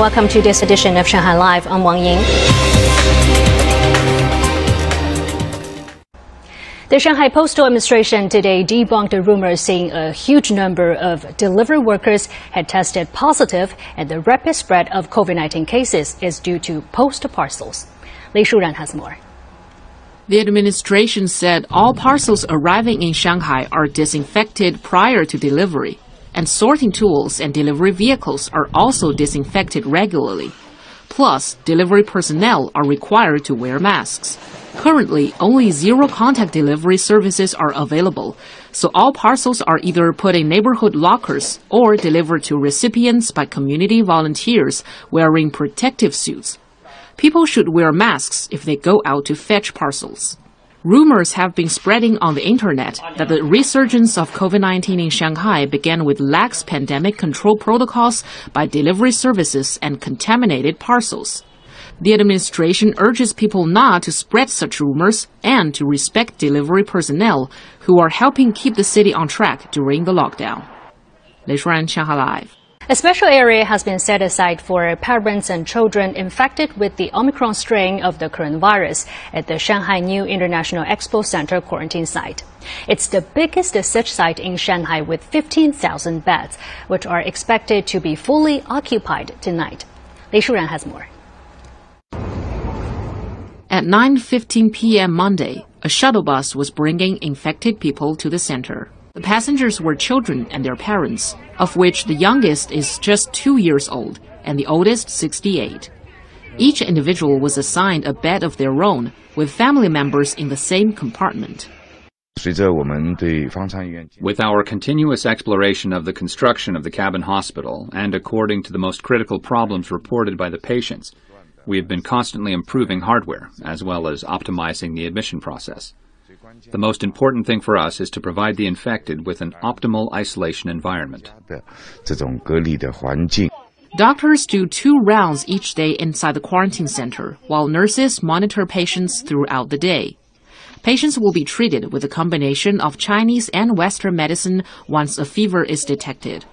Welcome to this edition of Shanghai Live. I'm Wang Ying. The Shanghai Postal Administration today debunked a rumor saying a huge number of delivery workers had tested positive and the rapid spread of COVID-19 cases is due to post parcels. Lei Shuran has more. The administration said all parcels arriving in Shanghai are disinfected prior to delivery, and sorting tools and delivery vehicles are also disinfected regularly. Plus, delivery personnel are required to wear masks. Currently, only zero contact delivery services are available, so all parcels are either put in neighborhood lockers or delivered to recipients by community volunteers wearing protective suits. People should wear masks if they go out to fetch parcels. Rumors have been spreading on the internet that the resurgence of COVID-19 in Shanghai began with lax pandemic control protocols by delivery services and contaminated parcels. The administration urges people not to spread such rumors and to respect delivery personnel who are helping keep the city on track during the lockdown. Lei Shuran, Shanghai Live. A special area has been set aside for parents and children infected with the Omicron strain of the coronavirus at the Shanghai New International Expo Center quarantine site. It's the biggest such site in Shanghai with 15,000 beds, which are expected to be fully occupied tonight. Lei Shuran has more. At 9:15 p.m. Monday, a shuttle bus was bringing infected people to the center. The passengers were children and their parents, of which the youngest is just 2 years old and the oldest 68. Each individual was assigned a bed of their own with family members in the same compartment. With our continuous exploration of the construction of the cabin hospital and according to the most critical problems reported by the patients, we have been constantly improving hardware as well as optimizing the admission process. The most important thing for us is to provide the infected with an optimal isolation environment. Doctors do two rounds each day inside the quarantine center, while nurses monitor patients throughout the day. Patients will be treated with a combination of Chinese and Western medicine once a fever is detected.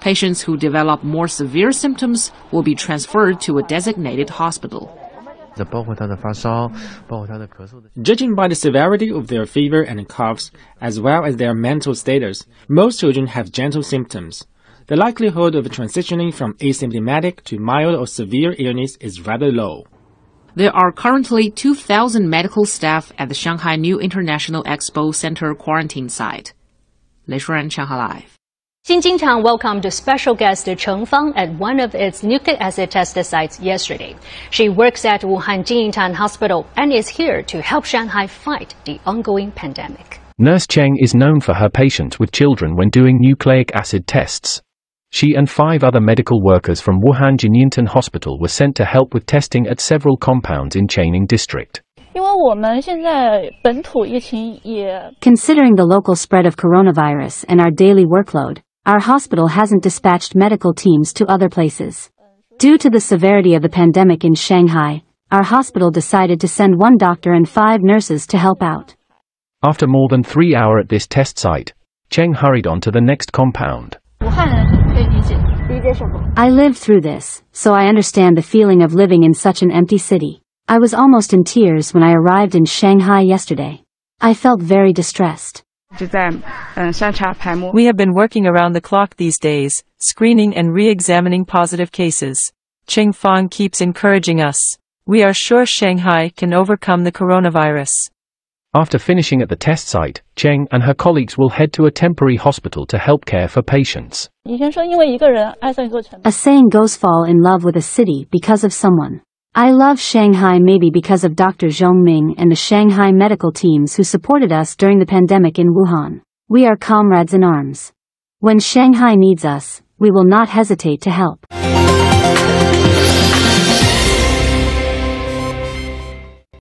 Patients who develop more severe symptoms will be transferred to a designated hospital. Judging by the severity of their fever and coughs, as well as their mental status, most children have gentle symptoms. The likelihood of transitioning from asymptomatic to mild or severe illness is rather low. There are currently 2,000 medical staff at the Shanghai New International Expo Center quarantine site. Lei Shuran, Shanghai Live. Xinjing welcomed special guest Cheng Fang at one of its nucleic acid test sites yesterday. She works at Wuhan Jinyintan Hospital and is here to help Shanghai fight the ongoing pandemic. Nurse Cheng is known for her patience with children when doing nucleic acid tests. She and five other medical workers from Wuhan Jinyintan Hospital were sent to help with testing at several compounds in Changning District. Considering the local spread of coronavirus and our daily workload, our hospital hasn't dispatched medical teams to other places. Due to the severity of the pandemic in Shanghai, our hospital decided to send one doctor and five nurses to help out. After more than three hours at this test site, Cheng hurried on to the next compound. I lived through this, so I understand the feeling of living in such an empty city. I was almost in tears when I arrived in Shanghai yesterday. I felt very distressed. We have been working around the clock these days, screening and re-examining positive cases. Cheng Fang keeps encouraging us. We are sure Shanghai can overcome the coronavirus. After finishing at the test site, Cheng and her colleagues will head to a temporary hospital to help care for patients. A saying goes fall in love with a city because of someone. I love Shanghai maybe because of Dr. Zhong Ming and the Shanghai medical teams who supported us during the pandemic in Wuhan. We are comrades in arms. When Shanghai needs us, we will not hesitate to help.